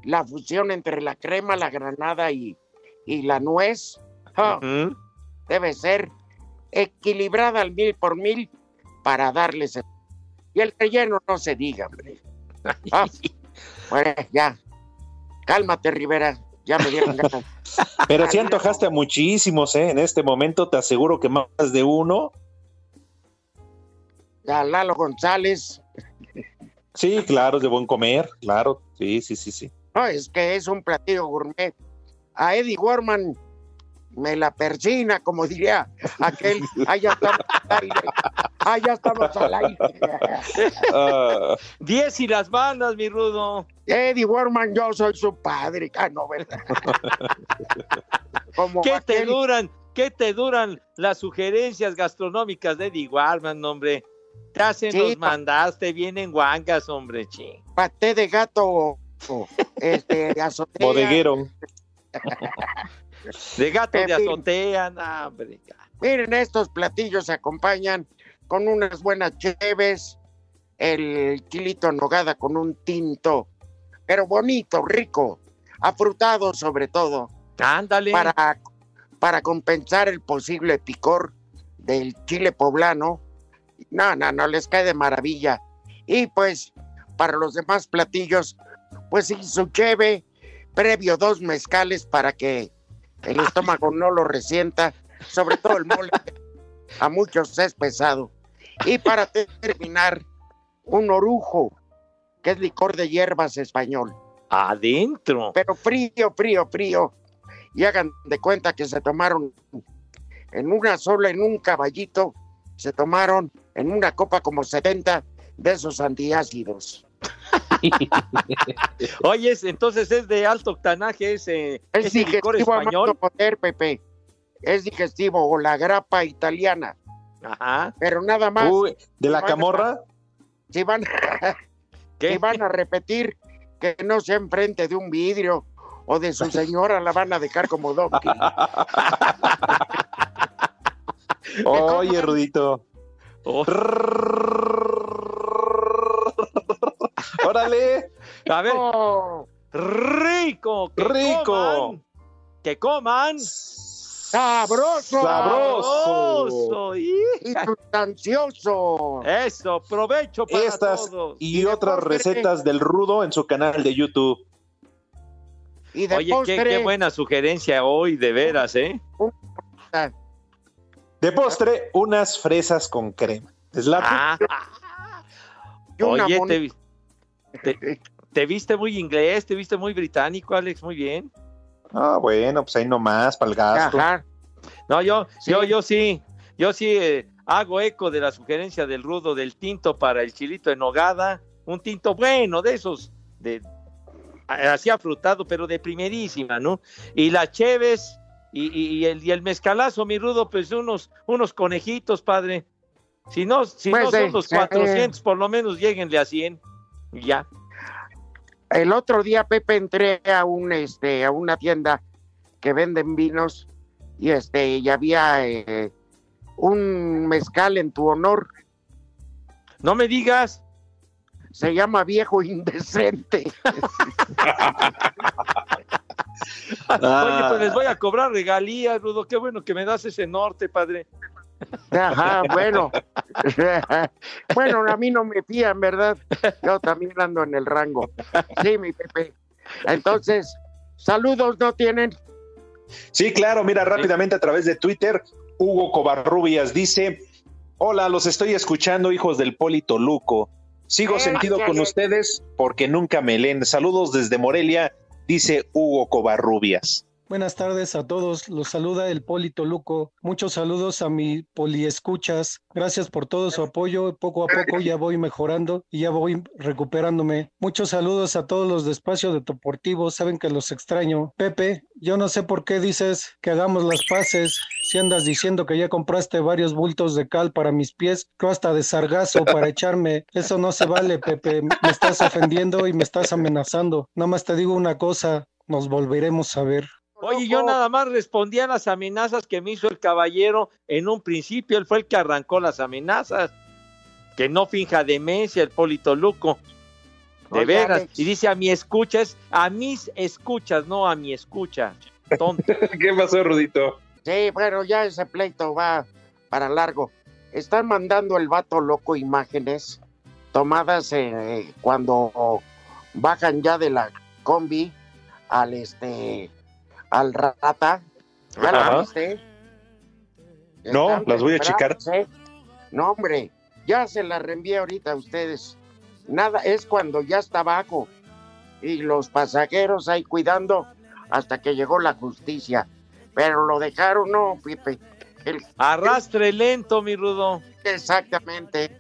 La fusión entre la crema, la granada y, y la nuez ah, debe ser equilibrada al mil por mil para darles. Y el relleno no se diga, hombre. Ah, bueno, ya. Cálmate, Rivera. Ya me dieron ganas. Pero si antojaste a muchísimos, ¿eh? En este momento te aseguro que más de uno. Ya Lalo González, Sí, claro, es de buen comer, claro, sí, sí, sí, sí. No, es que es un platillo gourmet. A Eddie Warman me la persina, como diría aquel, allá estamos al aire, allá estamos al aire. Ah. Diez y las bandas, mi rudo. Eddie Warman, yo soy su padre, ah, no, ¿verdad? ¿Qué te duran? ¿Qué te duran las sugerencias gastronómicas de Eddie Warman, hombre? Ya se nos mandaste, vienen guangas, hombre, ching. Paté de gato, este, azotea. Bodeguero. de gato de azotea, hombre. Miren, estos platillos se acompañan con unas buenas cheves, el kilito nogada con un tinto, pero bonito, rico, afrutado sobre todo. Ándale. Para, para compensar el posible picor del chile poblano no, no, no, les cae de maravilla. Y pues, para los demás platillos, pues sí, su cheve, previo dos mezcales para que el estómago no lo resienta, sobre todo el mole, a muchos es pesado. Y para terminar, un orujo, que es licor de hierbas español. Adentro. Pero frío, frío, frío. Y hagan de cuenta que se tomaron en una sola, en un caballito, se tomaron en una copa como 70 de esos antiácidos. Oye, entonces es de alto octanaje ese, es ese licor español. Poder, Pepe. Es digestivo o la grapa italiana. Ajá. Pero nada más. Uy, ¿De la camorra? Si van, si van a repetir que no sea enfrente de un vidrio o de su señora, la van a dejar como donkey. Oye, Rudito. Oh. Órale. A ver. Oh, Rico. Que Rico. Coman, que coman. sabroso. Sabroso. Y- sustancioso. Eso, provecho para Estas todos. y, otras postre. recetas del Rudo en su canal de YouTube. Y de Oye, qué, postre, qué buena sugerencia hoy, de veras, ¿eh? De postre, unas fresas con crema. ¿Es la Ah, y una oye, te, te- te viste muy inglés, te viste muy británico, Alex, muy bien. Ah, bueno, pues ahí nomás, para el gasto. Ajá. No, yo, Sí. yo, yo sí, yo sí eh, hago eco de la sugerencia del rudo del tinto para el chilito en nogada, un tinto bueno de esos, de así afrutado, pero de primerísima, ¿no? Y las cheves y, y- y el, y el mezcalazo, mi rudo, pues unos, unos conejitos, padre. Si no, si Pues, no son eh, los eh, 400, por lo menos lleguenle a 100. Ya. El otro día, Pepe, entré a un este a una tienda que venden vinos y este y había eh, un mezcal en tu honor. No me digas. Se llama viejo indecente. Oye, pues les voy a cobrar regalías, Rudo. Qué bueno que me das ese norte, padre. Ajá, bueno. bueno, a mí no me fían, ¿verdad? Yo también ando en el rango. Sí, mi Pepe. Entonces, saludos no tienen. Sí, claro, mira rápidamente a través de Twitter, Hugo Covarrubias dice, hola, los estoy escuchando, hijos del Polito Luco. Sigo Ay, sentido con ustedes porque nunca me leen. Saludos desde Morelia, dice Hugo Covarrubias. Buenas tardes a todos, los saluda el Polito Luco. Muchos saludos a mi poliescuchas. Gracias por todo su apoyo. Poco a poco ya voy mejorando y ya voy recuperándome. Muchos saludos a todos los de Espacio Deportivo. Saben que los extraño. Pepe, yo no sé por qué dices que hagamos las paces. Si andas diciendo que ya compraste varios bultos de cal para mis pies, tú hasta de sargazo para echarme. Eso no se vale, Pepe. Me estás ofendiendo y me estás amenazando. Nada más te digo una cosa. Nos volveremos a ver. Oye, yo nada más respondí a las amenazas que me hizo el caballero en un principio. Él fue el que arrancó las amenazas. Que no finja demencia el Polito Luco. De Oye, veras. Alex. Y dice a mi escuchas, a mis escuchas, no a mi escucha. Tonto. ¿Qué pasó, Rudito? Sí, bueno, ya ese pleito va para largo. Están mandando el vato loco imágenes tomadas eh, cuando bajan ya de la combi al este al rata. ¿Ya la viste? No, Están las voy a desesperados, ¿eh? No, hombre, ya se las reenvié ahorita a ustedes. Nada, es cuando ya está abajo y los pasajeros ahí cuidando hasta que llegó la justicia. Pero lo dejaron, no, Pipe. El- Arrastre lento, mi Rudo. exactamente.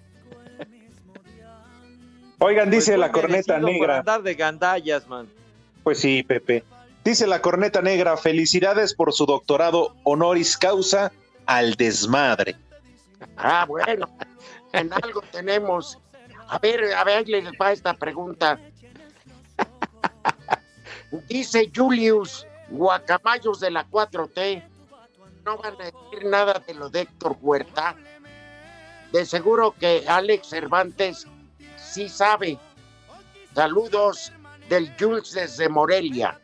Oigan, dice Pues la corneta por negra. andar de gandallas, man. Pues sí, Pepe. Dice la corneta negra, felicidades por su doctorado honoris causa al desmadre. Ah, bueno, en algo tenemos. A ver, a ver, les va esta pregunta. Dice Julius, guacamayos de la 4T, no van a decir nada de lo de Héctor Huerta. De seguro que Alex Cervantes sí sabe. Saludos del Jules desde Morelia.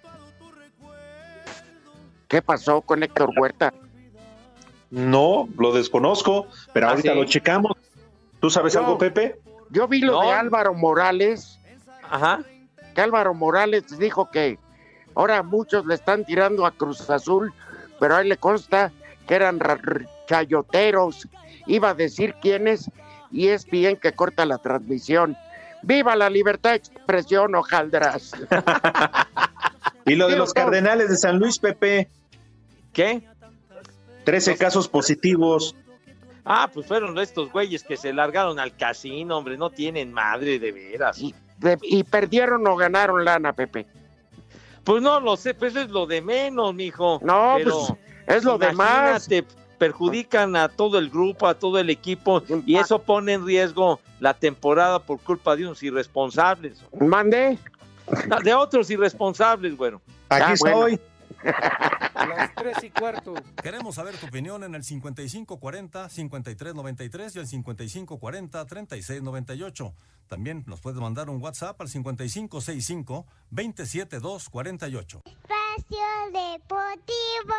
¿Qué pasó con Héctor Huerta? No, lo desconozco, pero Ah, ahorita sí. lo checamos. ¿Tú sabes algo, Pepe? Yo vi lo No. de Álvaro Morales. Ajá. que Álvaro Morales dijo que ahora muchos le están tirando a Cruz Azul, pero a él le consta que eran chayoteros. Iba a decir quiénes y es bien que corta la transmisión. ¡Viva la libertad de expresión, hojaldras! Y lo de los cardenales de San Luis, Pepe, ¿Qué? 13 casos positivos. Ah, pues fueron estos güeyes que se largaron al casino, hombre, no tienen madre de veras. Y, ¿Y perdieron o ganaron lana, Pepe? Pues no lo sé, pues es lo de menos, mijo. No, pues es lo de más. perjudican a todo el grupo, a todo el equipo, y eso pone en riesgo la temporada por culpa de unos irresponsables. Mande. De otros irresponsables, bueno. Aquí ah, estoy. Las tres y cuarto. Queremos saber tu opinión en el 5540-5393 y el 5540-3698. También nos puedes mandar un WhatsApp al 5565-27248. Espacio Deportivo.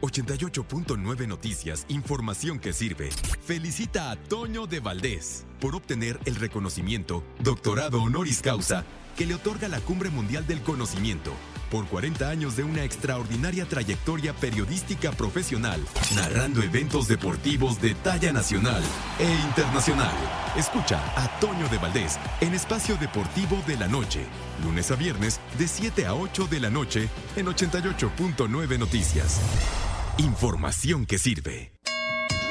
88.9 Noticias, información que sirve. Felicita a Toño de Valdés por obtener el reconocimiento Doctorado Honoris Causa que le otorga la Cumbre Mundial del Conocimiento por 40 años de una extraordinaria trayectoria periodística profesional, narrando eventos deportivos de talla nacional e internacional. Escucha a Toño de Valdés en Espacio Deportivo de la Noche, lunes a viernes de 7 a 8 de la noche en 88.9 Noticias. Información que sirve.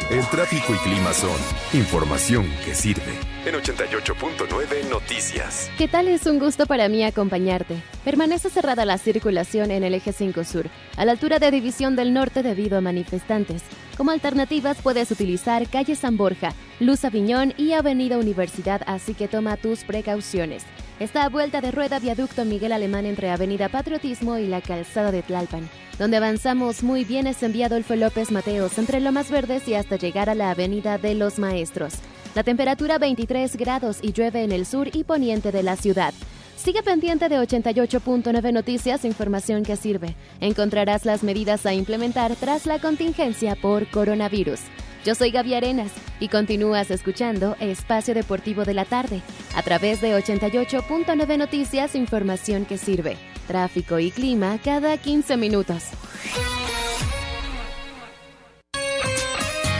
El tráfico y clima son información que sirve. En 88.9 Noticias. ¿Qué tal? Es un gusto para mí acompañarte. Permanece cerrada la circulación en el eje 5 Sur, a la altura de División del Norte debido a manifestantes. Como alternativas puedes utilizar calle San Borja, Luz Aviñón y Avenida Universidad, así que toma tus precauciones. Está a vuelta de rueda viaducto Miguel Alemán entre Avenida Patriotismo y la calzada de Tlalpan. Donde avanzamos muy bien es enviado Adolfo López Mateos entre Lomas Verdes y hasta llegar a la Avenida de los Maestros. La temperatura 23 grados y llueve en el sur y poniente de la ciudad. Sigue pendiente de 88.9 Noticias, información que sirve. Encontrarás las medidas a implementar tras la contingencia por coronavirus. Yo soy Gaby Arenas y continúas escuchando Espacio Deportivo de la Tarde a través de 88.9 Noticias, información que sirve. Tráfico y clima cada 15 minutos.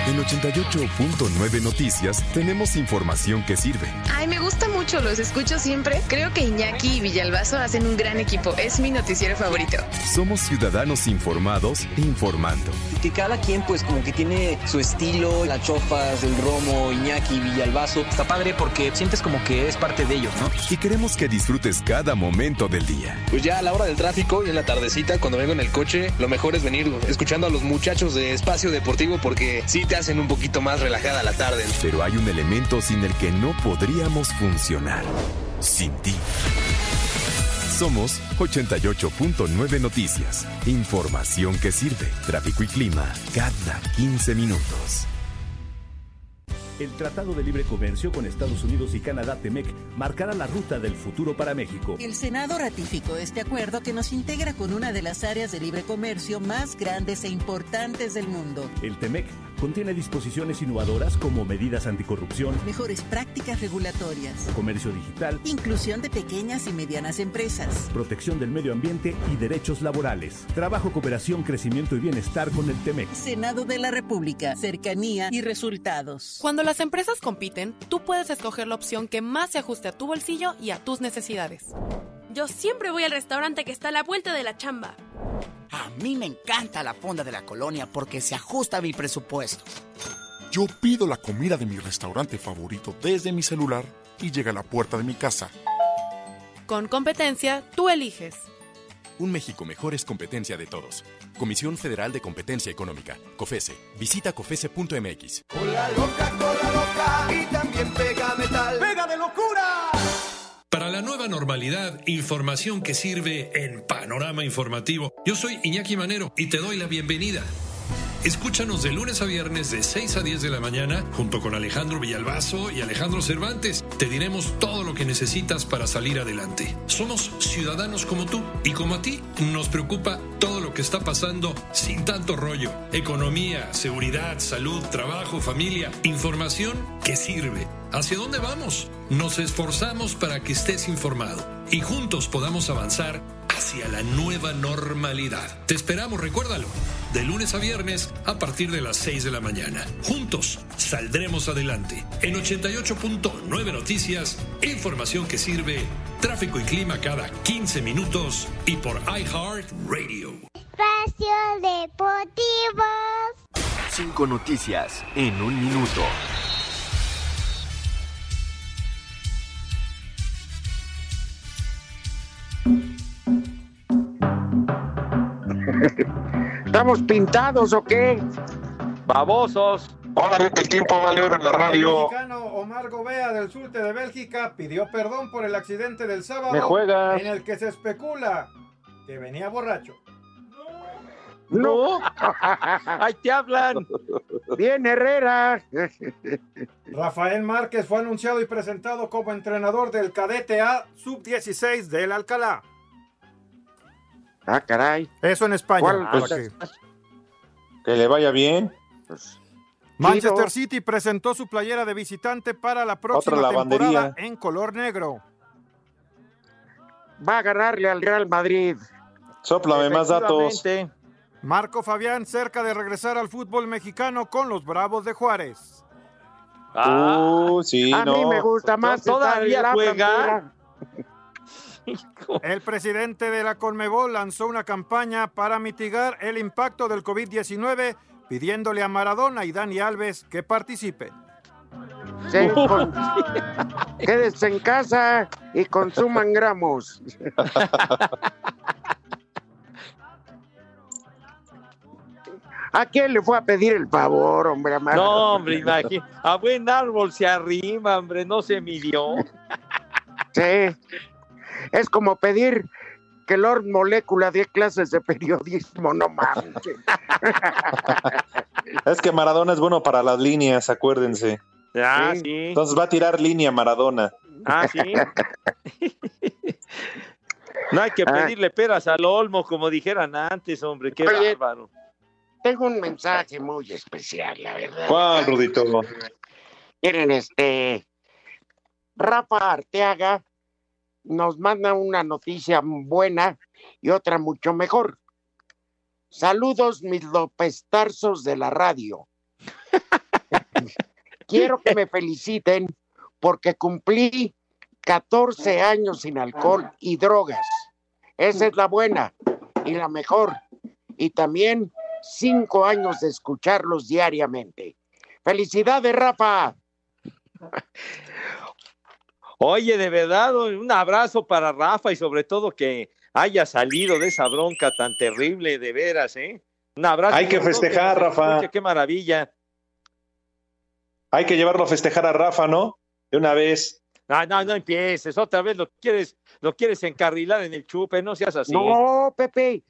En 88.9 Noticias tenemos información que sirve. Ay, me gusta mucho, los escucho siempre. Creo que Iñaki y Villalbazo hacen un gran equipo. Es mi noticiero favorito. Somos ciudadanos informados informando. Que cada quien pues como que tiene su estilo, las chofas, el romo, Iñaki, Villalbazo. Está padre porque sientes como que es parte de ellos, ¿no? Y queremos que disfrutes cada momento del día. Pues ya a la hora del tráfico y en la tardecita, cuando vengo en el coche, lo mejor es venir escuchando a los muchachos de Espacio Deportivo porque sí te hacen un poquito más relajada la tarde. Pero hay un elemento sin el que no podríamos funcionar. Sin ti. Somos 88.9 Noticias. Información que sirve. Tráfico y clima cada 15 minutos. El Tratado de Libre Comercio con Estados Unidos y Canadá, TEMEC, marcará la ruta del futuro para México. El Senado ratificó este acuerdo que nos integra con una de las áreas de libre comercio más grandes e importantes del mundo. El TEMEC Contiene disposiciones innovadoras como medidas anticorrupción, mejores prácticas regulatorias, comercio digital, inclusión de pequeñas y medianas empresas, protección del medio ambiente y derechos laborales, trabajo, cooperación, crecimiento y bienestar con el TEMEC. Senado de la República, cercanía y resultados. Cuando las empresas compiten, tú puedes escoger la opción que más se ajuste a tu bolsillo y a tus necesidades. Yo siempre voy al restaurante que está a la vuelta de la chamba. A mí me encanta la fonda de la colonia porque se ajusta a mi presupuesto. Yo pido la comida de mi restaurante favorito desde mi celular y llega a la puerta de mi casa. Con competencia, tú eliges. Un México mejor es competencia de todos. Comisión Federal de Competencia Económica. COFESE. Visita COFESE.mx. Cola loca, cola loca y también pega metal. ¡Pega de locura! Para la nueva normalidad, información que sirve en Panorama Informativo. Yo soy Iñaki Manero y te doy la bienvenida. Escúchanos de lunes a viernes de 6 a 10 de la mañana junto con Alejandro Villalbazo y Alejandro Cervantes. Te diremos todo lo que necesitas para salir adelante. Somos ciudadanos como tú y como a ti nos preocupa todo lo que está pasando sin tanto rollo. Economía, seguridad, salud, trabajo, familia, información que sirve. ¿Hacia dónde vamos? Nos esforzamos para que estés informado y juntos podamos avanzar hacia la nueva normalidad. Te esperamos, recuérdalo de lunes a viernes a partir de las 6 de la mañana. Juntos saldremos adelante. En 88.9 Noticias, información que sirve, tráfico y clima cada 15 minutos y por iHeart Radio. Espacio Deportivo. Cinco noticias en un minuto. ¿Estamos pintados o qué? Babosos. Hola, el tiempo vale en la radio. El mexicano Omar Gobea del surte de Bélgica pidió perdón por el accidente del sábado Me en el que se especula que venía borracho. No. Ahí te hablan. Bien, Herrera. Rafael Márquez fue anunciado y presentado como entrenador del cadete A sub-16 del Alcalá. Ah, caray. Eso en España. ¿Cuál? para Pues, que- Que le vaya bien. Manchester Chido. City presentó su playera de visitante para la próxima Otra lavandería. temporada en color negro. Va a ganarle al Real Madrid. Sóplame más datos. Marco Fabián cerca de regresar al fútbol mexicano con los Bravos de Juárez. Ah, Uh, sí, a no. mí me gusta más. ¿No estar todavía juega? El presidente de la Conmebol lanzó una campaña para mitigar el impacto del COVID-19, pidiéndole a Maradona y Dani Alves que participen. Sí, con- Quédense en casa y consuman gramos. ¿A quién le fue a pedir el favor, hombre? No, hombre, imagínate. A buen árbol se arrima, hombre, no se midió. Sí. Es como pedir que Lord Molécula dé clases de periodismo, no mames. Es que Maradona es bueno para las líneas, acuérdense. Ah, Sí. sí. Entonces va a tirar línea Maradona. Ah, sí. No hay que Ah. pedirle peras al olmo, como dijeran antes, hombre, qué Oye. bárbaro. Tengo un mensaje muy especial, la verdad. ¿Cuál, Rudito? Miren, este. Rafa Arteaga nos manda una noticia buena y otra mucho mejor. Saludos, mis López Tarzos de la radio. Quiero que me feliciten porque cumplí 14 años sin alcohol y drogas. Esa es la buena y la mejor. Y también cinco años de escucharlos diariamente. Felicidades, Rafa. Oye, de verdad, un abrazo para Rafa y sobre todo que haya salido de esa bronca tan terrible, de veras, ¿eh? Un abrazo. Hay que festejar, Rafa. escuche, Qué maravilla. Hay que llevarlo a festejar a Rafa, ¿no? De una vez. No, no, no empieces, otra vez lo quieres, lo quieres encarrilar en el chupe, no seas así. No, Pepe.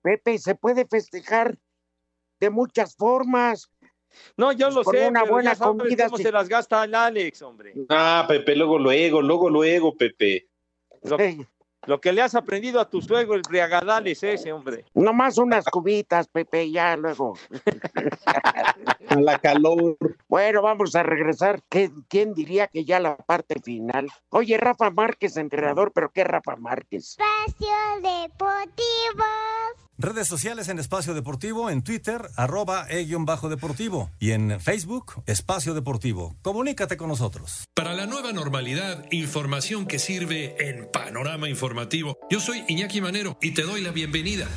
Pepe, se puede festejar de muchas formas. No, yo lo Con sé, una pero buena ya sabes comida, cómo sí. se las gasta el Alex, hombre. Ah, Pepe, luego, luego, luego, luego, Pepe. Lo, lo que le has aprendido a tu suegro, el briagadal es ese, hombre. Nomás unas cubitas, Pepe, ya luego. A la calor. Bueno, vamos a regresar. ¿Qué- ¿Quién diría que ya la parte final? Oye, Rafa Márquez, entrenador, pero ¿qué Rafa Márquez? Espacio Deportivo. Redes sociales en Espacio Deportivo, en Twitter, arroba e-bajo deportivo y en Facebook, Espacio Deportivo. Comunícate con nosotros. Para la nueva normalidad, información que sirve en Panorama Informativo. Yo soy Iñaki Manero y te doy la bienvenida.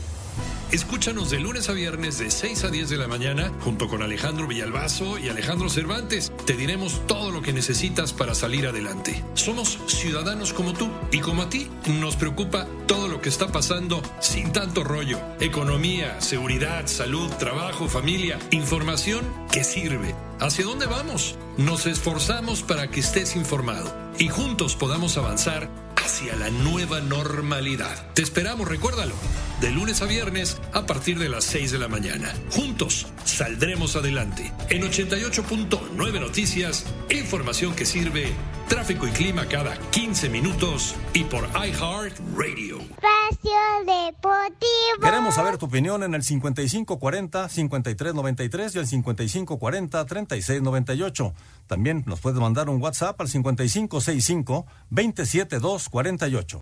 Escúchanos de lunes a viernes de 6 a 10 de la mañana junto con Alejandro Villalbazo y Alejandro Cervantes. Te diremos todo lo que necesitas para salir adelante. Somos ciudadanos como tú y como a ti nos preocupa todo lo que está pasando sin tanto rollo. Economía, seguridad, salud, trabajo, familia, información que sirve. ¿Hacia dónde vamos? Nos esforzamos para que estés informado y juntos podamos avanzar hacia la nueva normalidad. Te esperamos, recuérdalo, de lunes a viernes a partir de las 6 de la mañana. Juntos saldremos adelante. En 88.9 Noticias, información que sirve, tráfico y clima cada 15 minutos y por iHeart Radio. Espacio Deportivo. Queremos saber tu opinión en el 5540-5393 y el 5540-3698. También nos puedes mandar un WhatsApp al 5565-27248.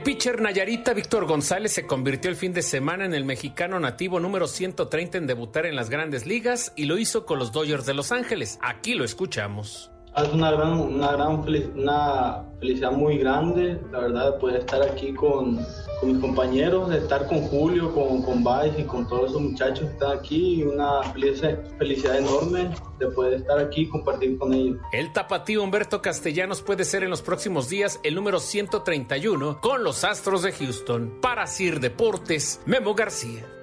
El pitcher Nayarita Víctor González se convirtió el fin de semana en el mexicano nativo número 130 en debutar en las grandes ligas y lo hizo con los Dodgers de Los Ángeles. Aquí lo escuchamos. Es una gran, una gran una felicidad muy grande, la verdad, de poder estar aquí con, con mis compañeros, de estar con Julio, con, con Vice y con todos esos muchachos que están aquí. Una felicidad enorme de poder estar aquí y compartir con ellos. El tapatío Humberto Castellanos puede ser en los próximos días el número 131 con los Astros de Houston. Para Sir Deportes, Memo García.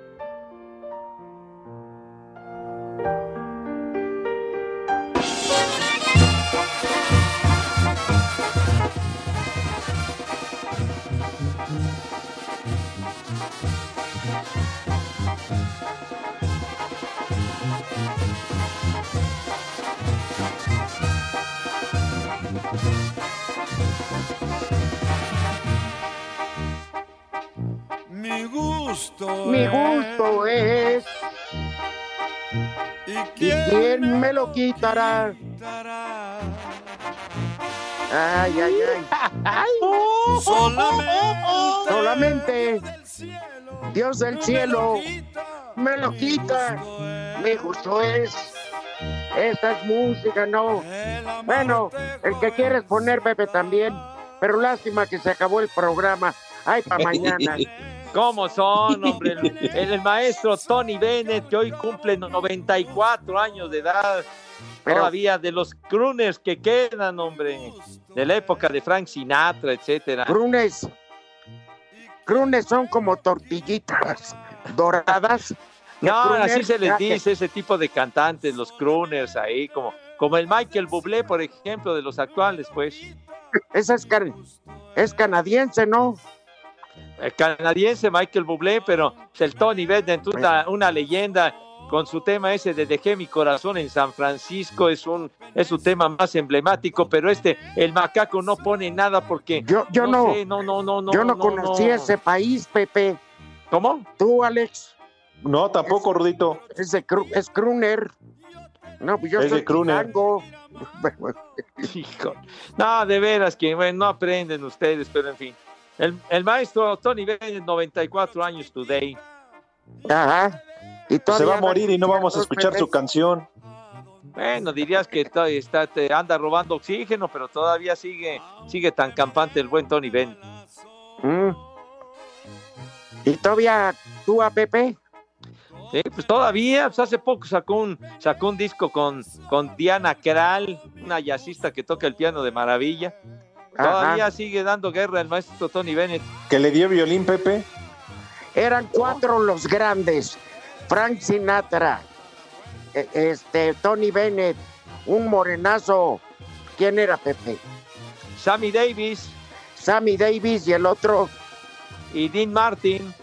Gusto. Mi gusto es. ¿Y ¿Y quién quién me lo quitará? Ay, ay, ay. Solamente. Solamente Dios del cielo me lo quita. Mi gusto es. Esta es música, no. Bueno, el que quieres poner, Pepe, también. Pero lástima que se acabó el programa. Ay, para mañana. ¿Cómo son, hombre? El, el maestro Tony Bennett, que hoy cumple 94 años de edad. Pero- Todavía de los crooners que quedan, hombre. De la época de Frank Sinatra, etcétera. Crunes. Crunes son como tortillitas doradas. No, así se les dice ese tipo de cantantes, los crooners ahí, como, como el Michael Bublé, por ejemplo, de los actuales, pues. Esa es, can- es canadiense, ¿no? El canadiense Michael Bublé, pero el Tony Bennett, una, una leyenda con su tema ese de Dejé mi corazón en San Francisco, es un es su tema más emblemático, pero este, el macaco no pone nada porque Yo, yo no, sé, no, no, no, no, yo no, conocí no. ese país, Pepe. ¿Cómo? Tú, Alex, No, tampoco, Rudito. es, de cru- es crooner. No, pues yo Es soy de chilango. Hijo. No, de veras que bueno, no aprenden ustedes, pero en fin. El, el maestro Tony Bennett, 94 años today. Ajá. Y Se va a morir y no vamos a escuchar su canción. Bueno, dirías que está, te anda robando oxígeno, pero todavía sigue, sigue tan campante el buen Tony Bennett. Mm. ¿Y todavía tú a Pepe? Sí, pues todavía, pues hace poco sacó un, sacó un disco con, con Diana Kral, una jazzista que toca el piano de maravilla. Todavía Ajá. sigue dando guerra el maestro Tony Bennett. Que le dio violín, Pepe. Eran cuatro los grandes. Frank Sinatra, e- este, Tony Bennett, un morenazo. ¿Quién era Pepe? Sammy Davis Sammy Davis y el otro, y Dean Martin.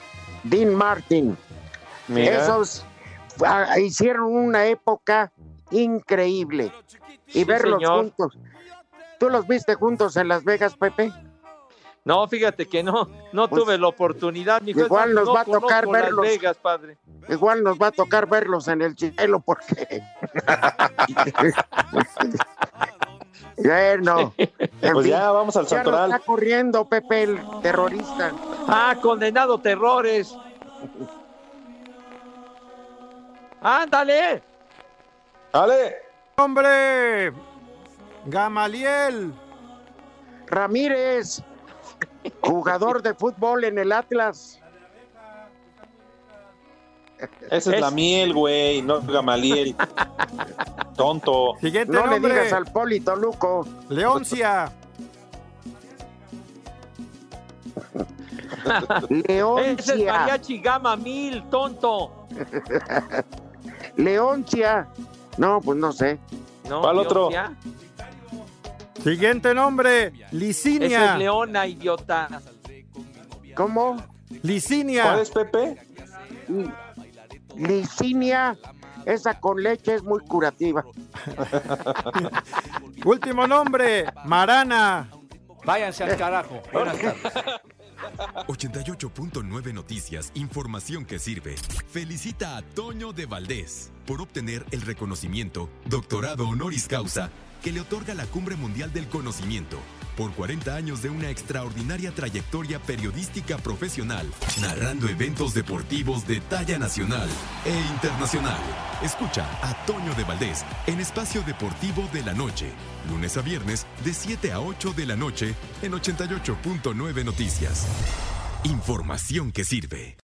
Dean Martin. Mira. Esos ah, hicieron una época increíble. Y Sí, verlos señor. juntos. ¿Tú los viste juntos en Las Vegas, Pepe? No, fíjate que no, no Pues, tuve la oportunidad. Mi juez, igual nos no va a tocar conozco Las verlos. Vegas, padre. Igual nos va a tocar verlos en el cielo porque... bueno. en Pues fin, ya, vamos al ya lo Santoral. está corriendo Pepe el terrorista. Ah, condenado terrores. Ándale. ¡Ale! ¡Hombre! Gamaliel. Ramírez, jugador de fútbol en el Atlas. Esa es, Es- la miel, güey, no Gamaliel. Tonto. Siguiente No le digas al Polito Luco. Leoncia. Ese es Leoncia. mariachi gama mil, tonto. Leoncia. No, pues no sé. No, ¿Cuál otro? Leoncia. Siguiente nombre. Ese es Licinia. Leona, idiota. ¿Cómo? Licinia. ¿Cuál es Pepe? Licinia. Esa con leche es muy curativa. Último nombre. Marana. Váyanse al carajo. Buenas tardes. 88.9 Noticias, información que sirve. Felicita a Toño de Valdés por obtener el reconocimiento Doctorado Honoris Causa que le otorga la Cumbre Mundial del Conocimiento por 40 años de una extraordinaria trayectoria periodística profesional, narrando eventos deportivos de talla nacional e internacional. Escucha a Toño de Valdés en Espacio Deportivo de la Noche, lunes a viernes de 7 a 8 de la noche en 88.9 Noticias. Información que sirve.